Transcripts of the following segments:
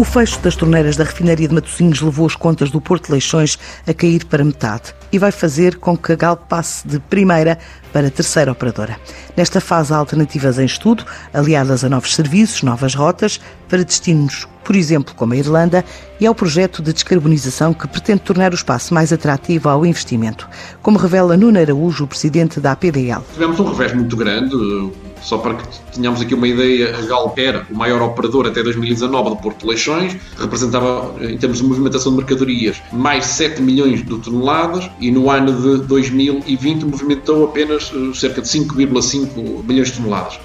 O fecho das torneiras da refinaria de Matosinhos levou as contas do Porto Leixões a cair para metade e vai fazer com que a Galp passe de primeira para terceira operadora. Nesta fase há alternativas em estudo, aliadas a novos serviços, novas rotas, para destinos, por exemplo, como a Irlanda, e ao projeto de descarbonização que pretende tornar o espaço mais atrativo ao investimento, como revela Nuno Araújo, o presidente da APDL. Tivemos um revés muito grande, só para que tenhamos aqui uma ideia, a Galp era o maior operador até 2019 do Porto de Leixões, representava, em termos de movimentação de mercadorias, mais 7 milhões de toneladas e no ano de 2020 movimentou apenas eh, cerca de 5,5 milhões de toneladas.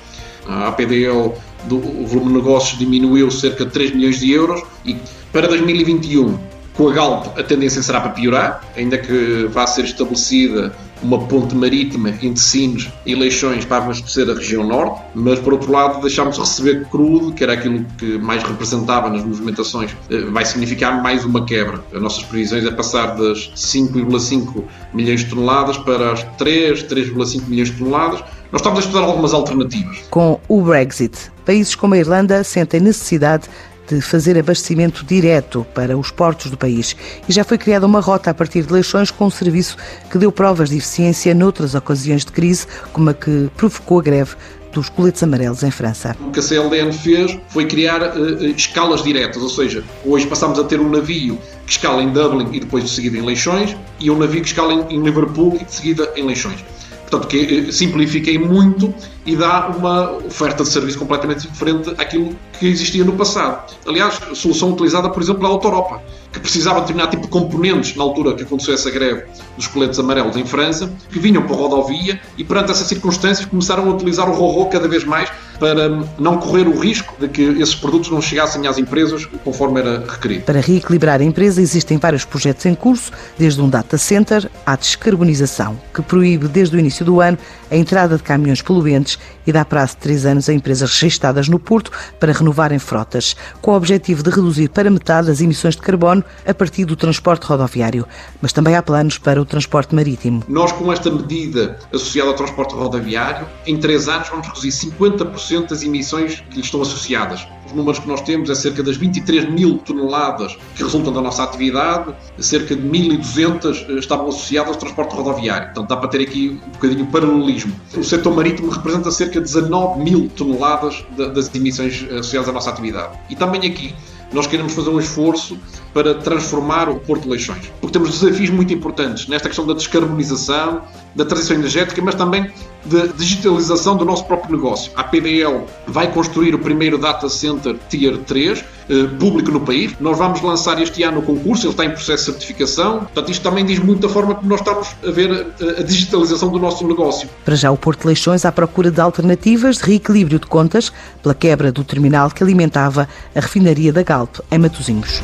A APDL do o volume de negócios diminuiu cerca de 3 milhões de euros e para 2021 com a Galp a tendência será para piorar, ainda que vá ser estabelecida uma ponte marítima entre Sines e Leixões para abastecer a região norte, mas por outro lado deixámos de receber crudo, que era aquilo que mais representava nas movimentações, eh, vai significar mais uma quebra. As nossas previsões é passar das 5,5 milhões de toneladas para as 3, 3,5 milhões de toneladas. Nós estamos a estudar algumas alternativas. Com o Brexit, países como a Irlanda sentem necessidade de fazer abastecimento direto para os portos do país e já foi criada uma rota a partir de Leixões com um serviço que deu provas de eficiência noutras ocasiões de crise, como a que provocou a greve dos coletes amarelos em França. O que a CLDN fez foi criar uh, escalas diretas, ou seja, hoje passamos a ter um navio que escala em Dublin e depois de seguida em Leixões e um navio que escala em, em Liverpool e de seguida em Leixões. Portanto, que eh, simplifiquei muito e dá uma oferta de serviço completamente diferente àquilo que existia no passado. Aliás, solução utilizada, por exemplo, na Europa, que precisava de determinado tipo de componentes na altura que aconteceu essa greve dos coletes amarelos em França, que vinham para a rodovia e perante essas circunstâncias começaram a utilizar o RORO cada vez mais para não correr o risco de que esses produtos não chegassem às empresas conforme era requerido. Para reequilibrar a empresa existem vários projetos em curso, desde um data center à descarbonização, que proíbe desde o início do ano a entrada de caminhões poluentes e dá prazo de três anos a empresas registadas no Porto para renovarem frotas, com o objetivo de reduzir para metade as emissões de carbono a partir do transporte rodoviário. Mas também há planos para o transporte marítimo. Nós, com esta medida associada ao transporte rodoviário, em três anos vamos reduzir 50% das emissões que lhe estão associadas. Os números que nós temos é cerca das 23 mil toneladas que resultam da nossa atividade, cerca de 1.200 eh, estavam associadas ao transporte rodoviário. Portanto, dá para ter aqui um bocadinho de paralelismo. O setor marítimo representa cerca de 19 mil toneladas das emissões associadas à nossa atividade. E também aqui nós queremos fazer um esforço para transformar o Porto de Leixões. Porque temos desafios muito importantes nesta questão da descarbonização, da transição energética, mas também da digitalização do nosso próprio negócio. A PDL vai construir o primeiro data center Tier 3 eh, público no país. Nós vamos lançar este ano o concurso, ele está em processo de certificação. Portanto, isto também diz muito da forma como nós estamos a ver a, a digitalização do nosso negócio. Para já, o Porto de Leixões à procura de alternativas de reequilíbrio de contas pela quebra do terminal que alimentava a refinaria da Galp, em Matosinhos.